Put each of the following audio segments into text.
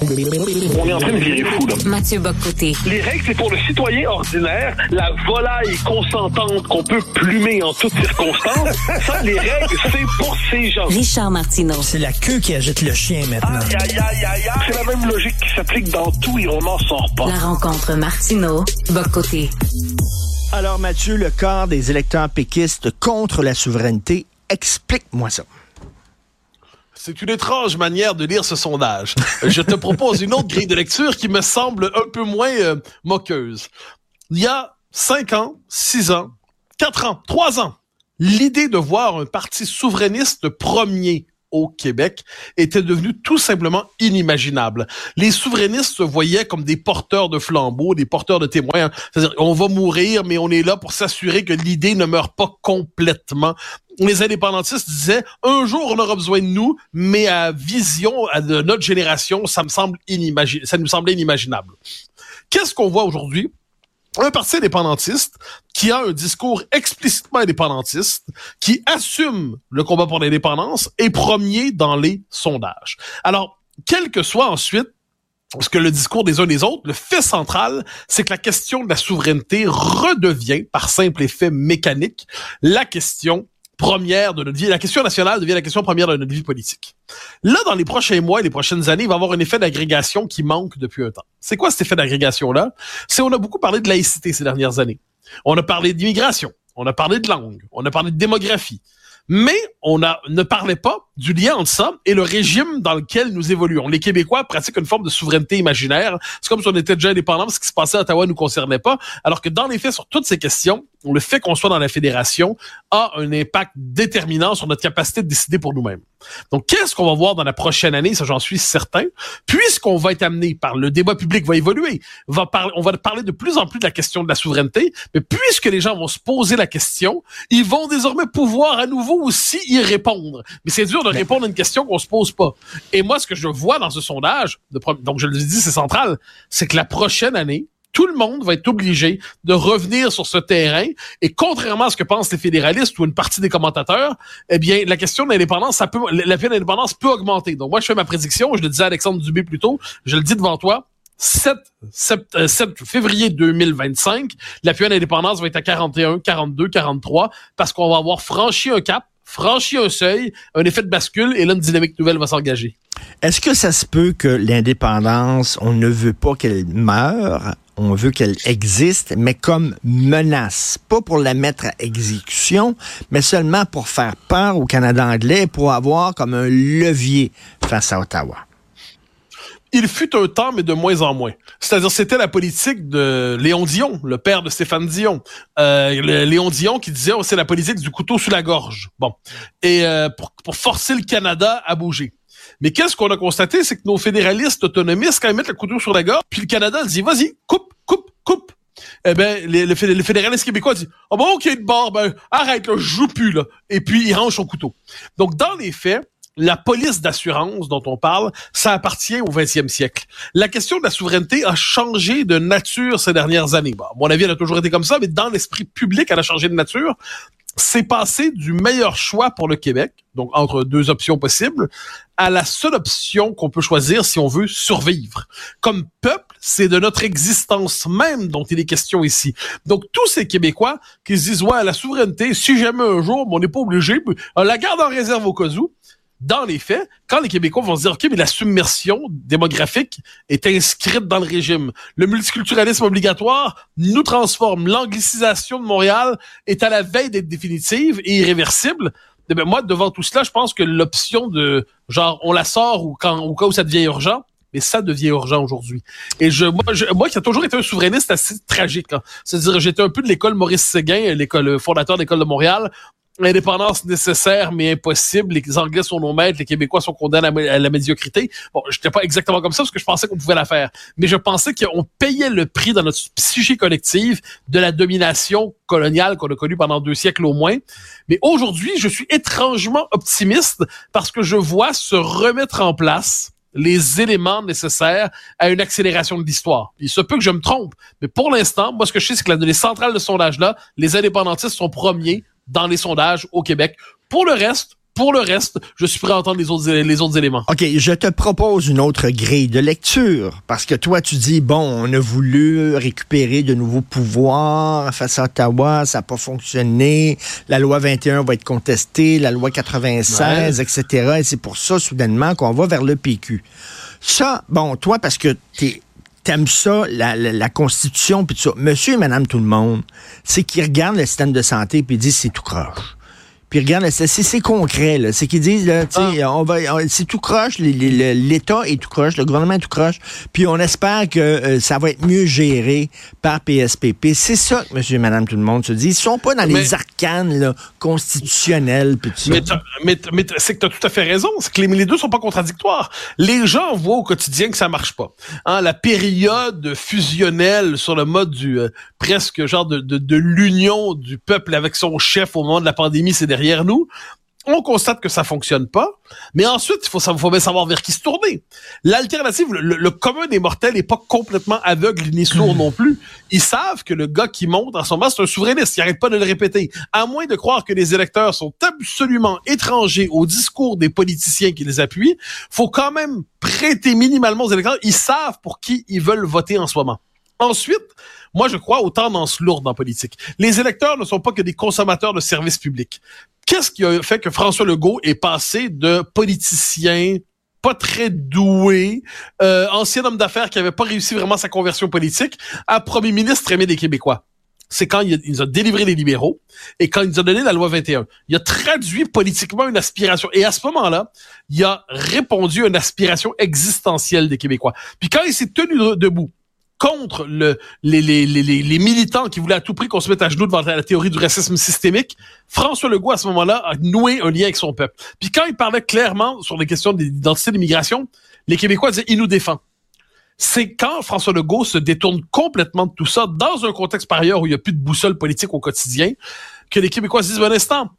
On est en train de virer fou, là. Mathieu Boccoté. Les règles, c'est pour le citoyen ordinaire, la volaille consentante qu'on peut plumer en toutes circonstances. Ça, les règles, c'est pour ces gens. Richard Martineau. C'est la queue qui agite le chien maintenant. Aïe, aïe, aïe, aïe, aïe. C'est la même logique qui s'applique dans tout et on n'en sort pas. La rencontre Martineau. Boccoté. Alors Mathieu, le corps des électeurs péquistes contre la souveraineté, explique-moi ça. C'est une étrange manière de lire ce sondage. Je te propose une autre grille de lecture qui me semble un peu moins euh, moqueuse. Il y a cinq ans, six ans, quatre ans, trois ans, l'idée de voir un parti souverainiste premier au Québec était devenue tout simplement inimaginable. Les souverainistes se voyaient comme des porteurs de flambeaux, des porteurs de témoins. C'est-à-dire, on va mourir, mais on est là pour s'assurer que l'idée ne meurt pas complètement les indépendantistes disaient un jour on aura besoin de nous, mais à vision à de notre génération, ça me semble inimagi- ça nous semblait inimaginable. Qu'est-ce qu'on voit aujourd'hui? Un parti indépendantiste qui a un discours explicitement indépendantiste, qui assume le combat pour l'indépendance, est premier dans les sondages. Alors, quel que soit ensuite parce que le discours des uns des autres, le fait central, c'est que la question de la souveraineté redevient, par simple effet mécanique, la question première de notre vie. La question nationale devient la question première de notre vie politique. Là, dans les prochains mois et les prochaines années, il va y avoir un effet d'agrégation qui manque depuis un temps. C'est quoi cet effet d'agrégation-là? C'est on a beaucoup parlé de laïcité ces dernières années. On a parlé d'immigration. On a parlé de langue. On a parlé de démographie. Mais on a, ne parlait pas du lien entre ça et le régime dans lequel nous évoluons. Les Québécois pratiquent une forme de souveraineté imaginaire. C'est comme si on était déjà indépendant, ce qui se passait à Ottawa ne nous concernait pas. Alors que dans les faits, sur toutes ces questions, le fait qu'on soit dans la fédération a un impact déterminant sur notre capacité de décider pour nous-mêmes. Donc, qu'est-ce qu'on va voir dans la prochaine année? Ça, j'en suis certain. Puisqu'on va être amené par le débat public va évoluer, va parler, on va parler de plus en plus de la question de la souveraineté, mais puisque les gens vont se poser la question, ils vont désormais pouvoir à nouveau aussi y répondre. Mais c'est dur de répondre à une question qu'on se pose pas. Et moi, ce que je vois dans ce sondage, de pro- donc je le dis, c'est central, c'est que la prochaine année, tout le monde va être obligé de revenir sur ce terrain. Et contrairement à ce que pensent les fédéralistes ou une partie des commentateurs, eh bien, la question de l'indépendance, ça peut, la fin d'indépendance peut augmenter. Donc, moi, je fais ma prédiction. Je le disais à Alexandre Dubé plus tôt. Je le dis devant toi. 7, sept- euh, 7 février 2025, l'appui à l'indépendance va être à 41, 42, 43, parce qu'on va avoir franchi un cap, franchi un seuil, un effet de bascule, et là, une dynamique nouvelle va s'engager. Est-ce que ça se peut que l'indépendance, on ne veut pas qu'elle meure, on veut qu'elle existe, mais comme menace, pas pour la mettre à exécution, mais seulement pour faire peur au Canada anglais, pour avoir comme un levier face à Ottawa? Il fut un temps, mais de moins en moins. C'est-à-dire, c'était la politique de Léon Dion, le père de Stéphane Dion. Euh, Léon Dion qui disait, oh, c'est la politique du couteau sous la gorge. Bon. Et euh, pour, pour forcer le Canada à bouger. Mais qu'est-ce qu'on a constaté, c'est que nos fédéralistes autonomistes, quand ils mettent le couteau sur la gorge, puis le Canada dit, vas-y, coupe, coupe, coupe. Eh ben, les, les, fédé- les fédéralistes québécois disent, oh bon, ok, de bord, ben, arrête, là, je joue plus, là. Et puis, il range son couteau. Donc, dans les faits, la police d'assurance dont on parle, ça appartient au 20e siècle. La question de la souveraineté a changé de nature ces dernières années. Bon, mon avis, elle a toujours été comme ça, mais dans l'esprit public, elle a changé de nature. C'est passé du meilleur choix pour le Québec, donc entre deux options possibles, à la seule option qu'on peut choisir si on veut survivre. Comme peuple, c'est de notre existence même dont il est question ici. Donc tous ces Québécois qui se disent, ouais, la souveraineté, si jamais un jour, on n'est pas obligé, mais, euh, la garde en réserve au cas où, dans les faits, quand les Québécois vont se dire, OK, mais la submersion démographique est inscrite dans le régime. Le multiculturalisme obligatoire nous transforme. L'anglicisation de Montréal est à la veille d'être définitive et irréversible. Eh ben, moi, devant tout cela, je pense que l'option de, genre, on la sort ou quand, au cas où ça devient urgent, mais ça devient urgent aujourd'hui. Et je, moi, je, moi qui a toujours été un souverainiste assez tragique, hein. c'est-à-dire j'étais un peu de l'école Maurice Séguin, l'école fondateur de l'école de Montréal, L'indépendance nécessaire mais impossible. Les Anglais sont nos maîtres, les Québécois sont condamnés à la médiocrité. Bon, j'étais pas exactement comme ça parce que je pensais qu'on pouvait la faire, mais je pensais qu'on payait le prix dans notre psyché collective de la domination coloniale qu'on a connue pendant deux siècles au moins. Mais aujourd'hui, je suis étrangement optimiste parce que je vois se remettre en place les éléments nécessaires à une accélération de l'histoire. Il se peut que je me trompe, mais pour l'instant, moi, ce que je sais, c'est que les centrales de sondage-là, les indépendantistes sont premiers dans les sondages au Québec. Pour le reste, pour le reste, je suis prêt à entendre les autres, les autres éléments. OK, je te propose une autre grille de lecture. Parce que toi, tu dis, bon, on a voulu récupérer de nouveaux pouvoirs face à Ottawa, ça n'a pas fonctionné, la loi 21 va être contestée, la loi 96, etc. Et c'est pour ça, soudainement, qu'on va vers le PQ. Ça, bon, toi, parce que tu t'aimes ça, la, la, Constitution, puis tout ça. Monsieur et Madame tout le monde, c'est qu'ils regardent le système de santé puis disent c'est tout croche. Puis regarde, c'est concret, là. C'est qu'ils disent, là, tu sais, ah. on va, c'est tout croche, l'État est tout croche, le gouvernement est tout croche. Puis on espère que euh, ça va être mieux géré par PSPP. C'est ça que monsieur et madame tout le monde se dit. Ils sont pas dans les arcanes, là, constitutionnelles, puis Mais, mais, c'est que tu as tout à fait raison. C'est que les, les, deux sont pas contradictoires. Les gens voient au quotidien que ça marche pas. Hein, la période fusionnelle sur le mode du, euh, presque genre de, de, de l'union du peuple avec son chef au moment de la pandémie, c'est derrière nous. On constate que ça fonctionne pas, mais ensuite, il faut, faut bien savoir vers qui se tourner. L'alternative, le, commun des mortels n'est pas complètement aveugle ni sourd non plus. Ils savent que le gars qui monte en ce moment, c'est un souverainiste. Ils n'arrêtent pas de le répéter. À moins de croire que les électeurs sont absolument étrangers au discours des politiciens qui les appuient, faut quand même prêter minimalement aux électeurs. Ils savent pour qui ils veulent voter en ce moment. Ensuite, moi, je crois aux tendances lourdes en politique. Les électeurs ne sont pas que des consommateurs de services publics. Qu'est-ce qui a fait que François Legault est passé de politicien pas très doué, euh, ancien homme d'affaires qui avait pas réussi vraiment sa conversion politique, à premier ministre aimé des Québécois? c'est quand il, nous a délivré les libéraux et quand il nous a donné la loi 21. Il a traduit politiquement une aspiration. Et à ce moment-là, il a répondu à une aspiration existentielle des Québécois. Puis quand il s'est tenu debout contre le, les, les, les, les, militants qui voulaient à tout prix qu'on se mette à genoux devant la théorie du racisme systémique, François Legault, à ce moment-là, a noué un lien avec son peuple. Puis quand il parlait clairement sur les questions d'identité d'immigration, les Québécois disaient « il nous défend ». C'est quand François Legault se détourne complètement de tout ça, dans un contexte par ailleurs où il n'y a plus de boussole politique au quotidien, que les Québécois se disent « bon instant,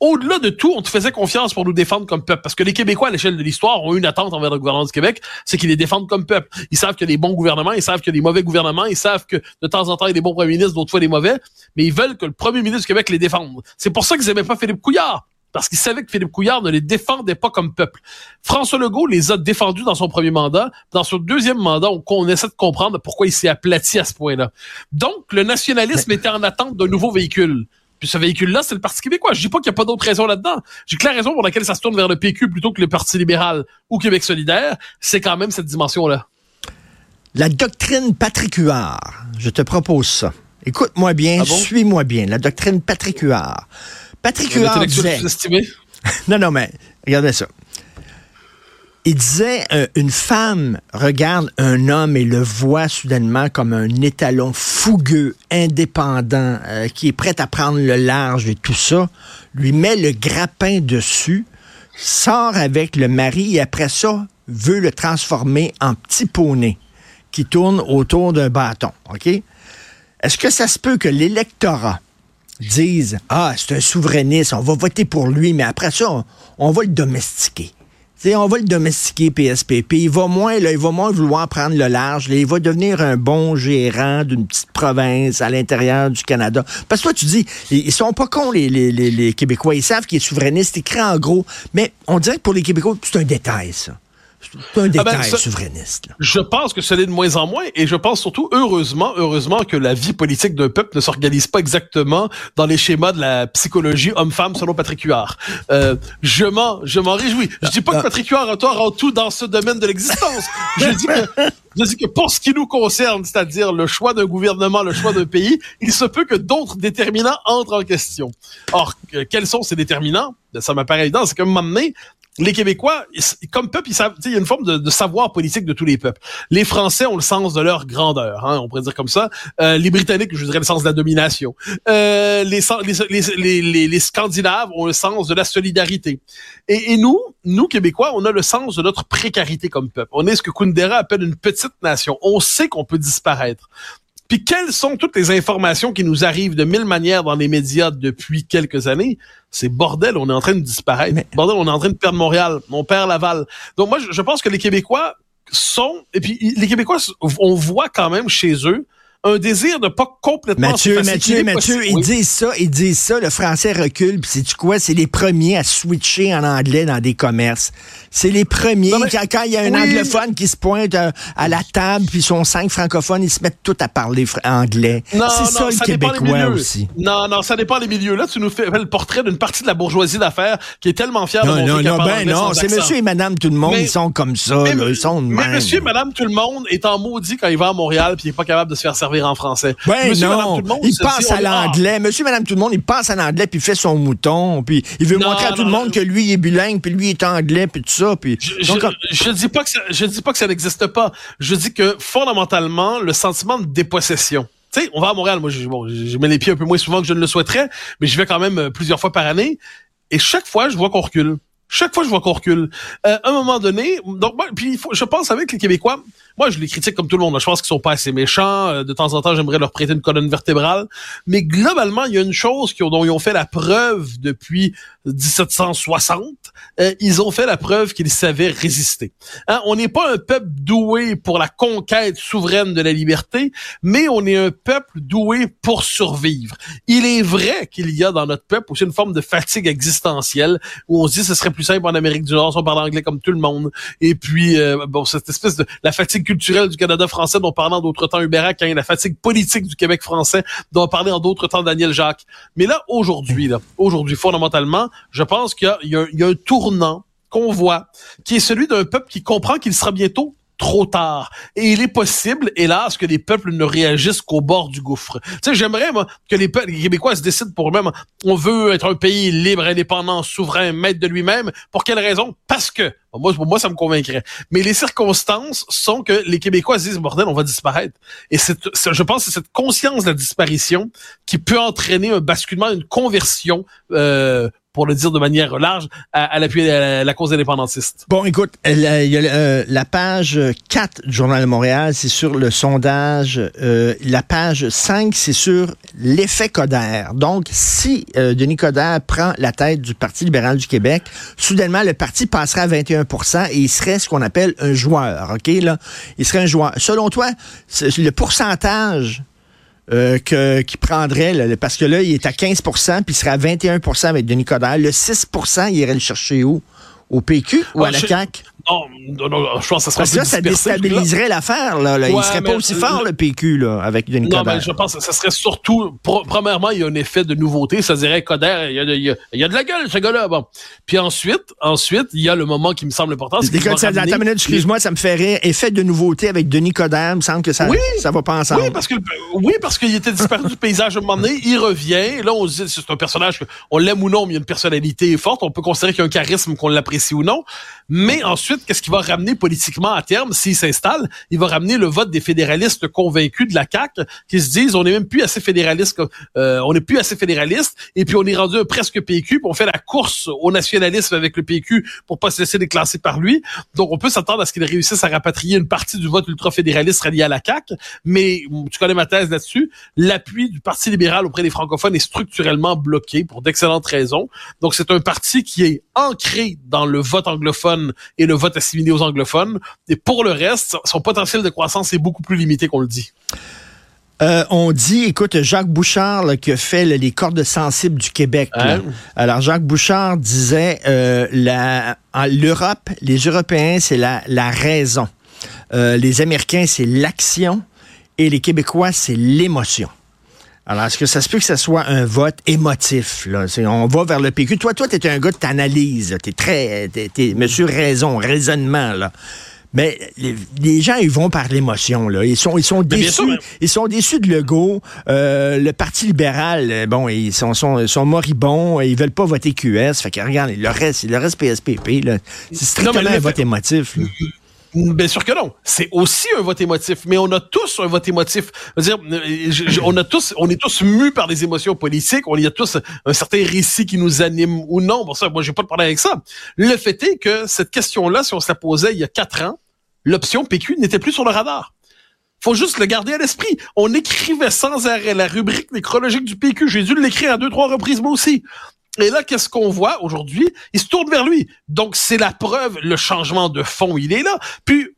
au-delà de tout, on te faisait confiance pour nous défendre comme peuple. Parce que les Québécois, à l'échelle de l'histoire, ont une attente envers le gouvernement du Québec, c'est qu'ils les défendent comme peuple. Ils savent qu'il y a des bons gouvernements, ils savent qu'il y a des mauvais gouvernements, ils savent que de temps en temps, il y a des bons premiers ministres, d'autres fois des mauvais, mais ils veulent que le premier ministre du Québec les défende. C'est pour ça qu'ils n'aimaient pas Philippe Couillard. Parce qu'ils savaient que Philippe Couillard ne les défendait pas comme peuple. François Legault les a défendus dans son premier mandat. Dans son deuxième mandat, on, essaie de comprendre pourquoi il s'est aplati à ce point-là. Donc, le nationalisme était en attente d'un nouveau véhicule. Puis ce véhicule-là, c'est le Parti québécois. Je dis pas qu'il n'y a pas d'autres raisons là-dedans. J'ai que la raison pour laquelle ça se tourne vers le PQ plutôt que le Parti libéral ou Québec solidaire, c'est quand même cette dimension-là. La doctrine Patrick je te propose ça. Écoute-moi bien, ah suis-moi bien. La doctrine Patrick Huard. Patrick Huard disait... non, non, mais regardez ça. Il disait, euh, une femme regarde un homme et le voit soudainement comme un étalon fougueux, indépendant, euh, qui est prêt à prendre le large et tout ça, lui met le grappin dessus, sort avec le mari et après ça veut le transformer en petit poney qui tourne autour d'un bâton. Est-ce que ça se peut que l'électorat dise Ah, c'est un souverainiste, on va voter pour lui, mais après ça, on va le domestiquer? On va le domestiquer, PSPP. Il va moins, il va moins vouloir prendre le large. il va devenir un bon gérant d'une petite province à l'intérieur du Canada. Parce que toi, tu dis, ils sont pas cons, les, Québécois. Ils savent qu'il est souverainiste, écrit en gros. Mais on dirait que pour les Québécois, c'est un détail, ça. C'est un détail Ah ben, ça- souverainiste. là. Je pense que ce l'est de moins en moins et je pense surtout, heureusement, heureusement que la vie politique d'un peuple ne s'organise pas exactement dans les schémas de la psychologie homme-femme selon Patrick Huard. Euh, je m'en, je m'en réjouis. Je dis pas que Patrick Huard a tort en tout dans ce domaine de l'existence. Je dis que, je dis que pour ce qui nous concerne, c'est-à-dire le choix d'un gouvernement, le choix d'un pays, il se peut que d'autres déterminants entrent en question. Or, que- quels sont ces déterminants? Ben, Ça m'apparaît évident, c'est qu'à un moment donné, les Québécois, comme peuple, ils savent, il y a une forme de, savoir politique de tous les peuples. Les Français ont le sens de leur grandeur, hein, on pourrait dire comme ça. Euh, les Britanniques, je dirais le sens de la domination. Euh, les, les, les, les- les Scandinaves ont le sens de la solidarité. Et, et nous, nous Québécois, on a le sens de notre précarité comme peuple. On est ce que Kundera appelle une petite nation. On sait qu'on peut disparaître. Puis quelles sont toutes les informations qui nous arrivent de mille manières dans les médias depuis quelques années? C'est bordel, on est en train de disparaître. Mais- Bordel, on est en train de perdre Montréal, on perd Laval. Donc moi, je, pense que les Québécois sont, et puis les Québécois, on voit quand même chez eux un désir de pas complètement Mathieu, s'effacer. Mathieu, Mathieu, possible- ils oui. disent ça, ils disent ça, le français recule, puis c'est quoi? C'est les premiers à switcher en anglais dans des commerces. C'est les premiers, Non, mais- quand, quand il y a un oui. anglophone qui se pointe euh, à la table, puis ils sont cinq francophones, ils se mettent tous à parler anglais. Non, C'est non, ça, le dépend des Québécois milieux. aussi. Non, non, ça dépend des milieux. Là, tu nous fais le portrait d'une partie de la bourgeoisie d'affaires qui est tellement fière de Non, montrer non, non, ben non, sans c'est monsieur et madame tout le monde, Mais- ils sont comme ça, Mais, là, ils sont de mais même. monsieur, madame, tout le monde est en maudit quand il va à Montréal puis il est pas capable de se faire servir en français. Ben monsieur, non, madame, tout le monde il se passe dit, à l'anglais. Monsieur, madame, tout le monde, il passe à l'anglais, puis fait son mouton, puis il veut Non, montrer à tout le monde non. que lui, il est bilingue, puis lui, il est anglais, puis tout ça. Puis, Je, donc, je, je dis pas que ça, je dis pas que ça n'existe pas. Je dis que fondamentalement, le sentiment de dépossession. Tu sais, on va à Montréal. Moi, je, bon, je mets les pieds un peu moins souvent que je ne le souhaiterais, mais je vais quand même euh, plusieurs fois par année. Et chaque fois, je vois qu'on recule. Chaque fois, je vois qu'on recule. Euh, à un moment donné, donc, moi, puis il faut, je pense avec les Québécois, moi, je les critique comme tout le monde. Je pense qu'ils sont pas assez méchants. Euh, De temps en temps, j'aimerais leur prêter une colonne vertébrale. Mais globalement, il y a une chose dont ils ont fait la preuve depuis 1760. Euh, ils ont fait la preuve qu'ils savaient résister. Hein, on n'est pas un peuple doué pour la conquête souveraine de la liberté, mais on est un peuple doué pour survivre. Il est vrai qu'il y a dans notre peuple aussi une forme de fatigue existentielle où on se dit ce serait plus simple en Amérique du Nord si on parle anglais comme tout le monde. Et puis, euh, bon, cette espèce de la fatigue culturelle du Canada français dont parlait en d'autres temps Hubert quand la fatigue politique du Québec français dont parlait en d'autres temps Daniel Jacques. Mais là, aujourd'hui, là, aujourd'hui, fondamentalement, je pense qu'il y a un tournant qu'on voit, qui est celui d'un peuple qui comprend qu'il sera bientôt trop tard. Et il est possible, hélas, que les peuples ne réagissent qu'au bord du gouffre. Tu sais, j'aimerais, moi, que les, peuples, les Québécois se décident pour eux-mêmes. On veut être un pays libre, indépendant, souverain, maître de lui-même. Pour quelle raison? Parce que, moi, moi, ça me convaincrait. Mais les circonstances sont que les Québécois se disent, bordel, on va disparaître. Et c'est- je pense que c'est cette conscience de la disparition qui peut entraîner un basculement, une conversion, euh, pour le dire de manière large, à, l'appui de la, cause indépendantiste. Bon, écoute, la, il y a, euh, la page 4 du Journal de Montréal, c'est sur le sondage. Euh, la page 5, c'est sur l'effet Coder. Donc, si euh, Denis Coder prend la tête du Parti libéral du Québec, soudainement, le parti passerait à 21% et il serait ce qu'on appelle un joueur. OK, là? Il serait un joueur. Selon toi, le pourcentage euh, que, qui prendrait, là, parce que là, il est à 15% puis il serait à 21% avec Denis Coderre. Le 6% il irait le chercher où? Au PQ ou Ah, à la je- CAQ? Non, non, non, je pense que ça serait Parce que là, ça déstabiliserait l'affaire. Là, là. il serait pas aussi fort, le PQ, là, avec Denis Non, Coderre. mais je pense que ça serait surtout, pro- premièrement, il y a un effet de nouveauté. Ça dirait, Coder, il y a, de- il y a, il y a de la gueule, ce gars-là. Bon. Puis ensuite, ensuite, il y a le moment qui me semble important. c'est excuse-moi, ça me fait rire. Effet de nouveauté avec Denis Coderre, il me semble que ça, Oui. ça va pas ensemble. Oui, parce que oui, parce qu'il était disparu du paysage à un moment donné, il revient. Là, on se dit c'est un personnage que on l'aime ou non, mais il y a une personnalité forte. On peut considérer qu'il y a un charisme, qu'on l'apprécie ou non. Mais ensuite, qu'est-ce qu'il va ramener politiquement à terme? S'il s'installe Il va ramener le vote des fédéralistes convaincus de la CAQ qui se disent on n'est même plus assez fédéraliste, euh, on n'est plus assez fédéraliste, et puis on est rendu presque PQ, puis on fait la course au nationalisme avec le PQ pour pas se laisser déclasser par lui. Donc on peut s'attendre à ce qu'il réussisse à rapatrier une partie du vote ultra-fédéraliste relié à la CAQ, mais tu connais ma thèse là-dessus. L'appui du Parti libéral auprès des francophones est structurellement bloqué pour d'excellentes raisons. Donc c'est un parti qui est ancré dans le vote anglophone et le vote assimilé aux anglophones. Et pour le reste, son potentiel de croissance est beaucoup plus limité qu'on le dit. Euh, on dit, écoute, Jacques Bouchard là, qui a fait là, les cordes sensibles du Québec. Hein? Alors, Jacques Bouchard disait, euh, l'Europe, les Européens, c'est la, la raison. Euh, les Américains, c'est l'action. Et les Québécois, c'est l'émotion. Alors, est-ce que ça se peut que ce soit un vote émotif? Là? On va vers le PQ. Toi, toi, t'es un gars de t'analyse. T'es très... T'es, t'es monsieur raison, raisonnement, là. Mais les, les gens, ils vont par l'émotion, là. Ils sont, ils sont déçus. sûr, mais- Ils sont déçus de Legault. Euh, le Parti libéral, euh, bon, ils sont, sont, sont moribonds. Ils veulent pas voter QS. Fait que, regarde, le reste, le reste PSPP, là. C'est strictement un vote émotif. là. Bien sûr que non. C'est aussi un vote émotif, mais on a tous un vote émotif. On a tous, on est tous mus par des émotions politiques. On y a tous un certain récit qui nous anime ou non. Bon ça, moi j'ai pas de avec ça. Le fait est que cette question-là, si on se la posait il y a quatre ans, l'option PQ n'était plus sur le radar. Faut juste le garder à l'esprit. On écrivait sans arrêt la rubrique nécrologique du PQ. J'ai dû l'écrire à deux, trois reprises moi aussi. Et là, qu'est-ce qu'on voit aujourd'hui? Il se tourne vers lui. Donc, c'est la preuve, le changement de fond, il est là. Puis,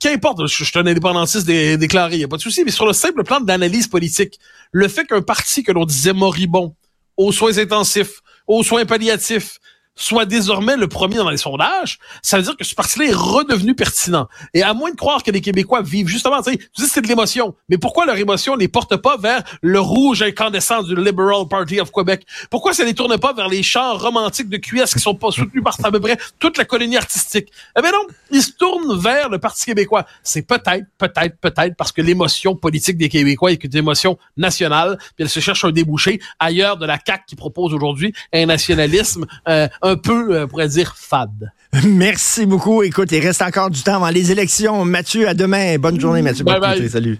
qu'importe, je, suis un indépendantiste dé- déclaré, il n'y a pas de souci, mais sur le simple plan d'analyse politique, le fait qu'un parti que l'on disait moribond, aux soins intensifs, aux soins palliatifs, soit désormais le premier dans les sondages, ça veut dire que ce parti-là est redevenu pertinent. Et à moins de croire que les Québécois vivent justement, tu sais, c'est de l'émotion, mais pourquoi leur émotion ne les porte pas vers le rouge incandescent du Liberal Party of Québec? Pourquoi ça ne les tourne pas vers les chants romantiques de QS qui sont pas soutenus par à peu près toute la colonie artistique? Eh bien non, ils se tournent vers le Parti québécois. C'est peut-être, peut-être, peut-être parce que l'émotion politique des Québécois est une émotion nationale, puis elle se cherche un débouché ailleurs de la CAQ qui propose aujourd'hui un nationalisme euh, un peu, euh, on pourrait dire, fade. Merci beaucoup. Écoute, il reste encore du temps avant les élections. Mathieu, à demain. Bonne journée, Mathieu. Bye bye. Salut.